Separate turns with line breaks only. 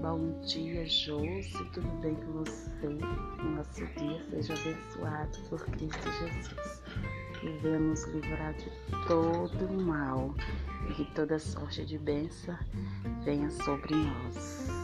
Bom dia, Josi. tudo bem com você. Nosso dia seja abençoado por Cristo Jesus. E venha nos livrar de todo mal e que toda sorte de bênção venha sobre nós.